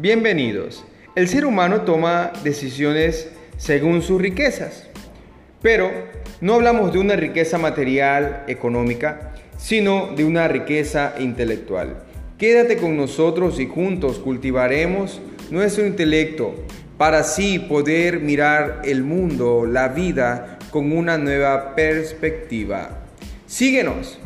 Bienvenidos. El ser humano toma decisiones según sus riquezas, pero no hablamos de una riqueza material, económica, sino de una riqueza intelectual. Quédate con nosotros y juntos cultivaremos nuestro intelecto para así poder mirar el mundo, la vida, con una nueva perspectiva. Síguenos.